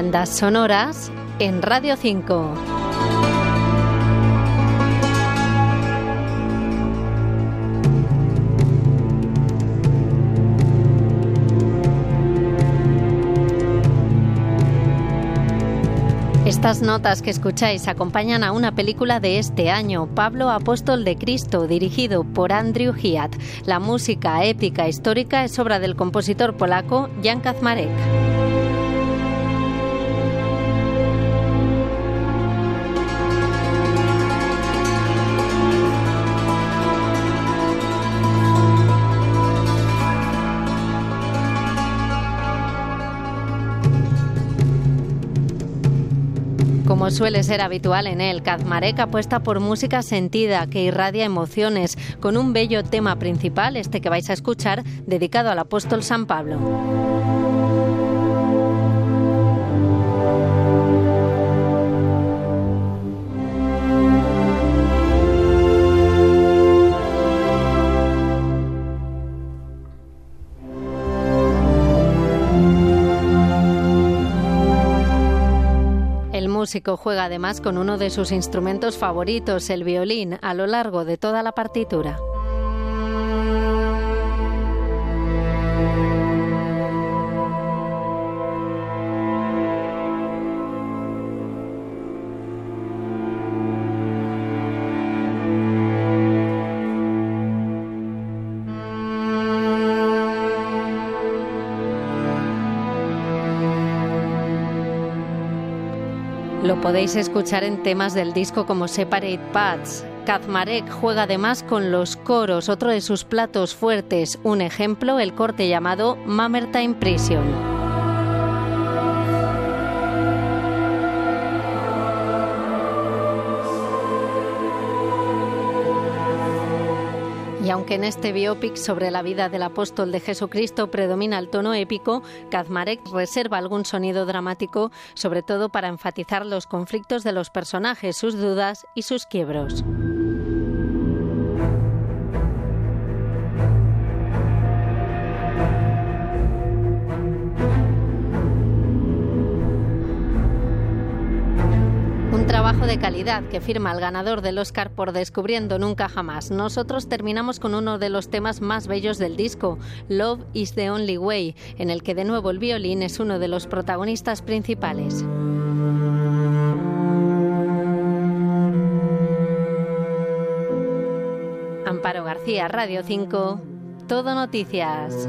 Ondas sonoras en Radio 5. Estas notas que escucháis acompañan a una película de este año, Pablo Apóstol de Cristo, dirigido por Andrew Hiat. La música épica histórica es obra del compositor polaco Jan Kazmarek. Como suele ser habitual en él, Kazmarek apuesta por música sentida que irradia emociones, con un bello tema principal, este que vais a escuchar, dedicado al apóstol San Pablo. Músico juega además con uno de sus instrumentos favoritos, el violín, a lo largo de toda la partitura. Lo podéis escuchar en temas del disco como Separate Paths. Kazmarek juega además con los coros, otro de sus platos fuertes. Un ejemplo, el corte llamado Mamertine Prison. Y aunque en este biopic sobre la vida del apóstol de Jesucristo predomina el tono épico, Kazmarek reserva algún sonido dramático, sobre todo para enfatizar los conflictos de los personajes, sus dudas y sus quiebros. Trabajo de calidad que firma el ganador del Oscar por Descubriendo Nunca Jamás. Nosotros terminamos con uno de los temas más bellos del disco, Love is the Only Way, en el que de nuevo el violín es uno de los protagonistas principales. Amparo García, Radio 5, Todo Noticias.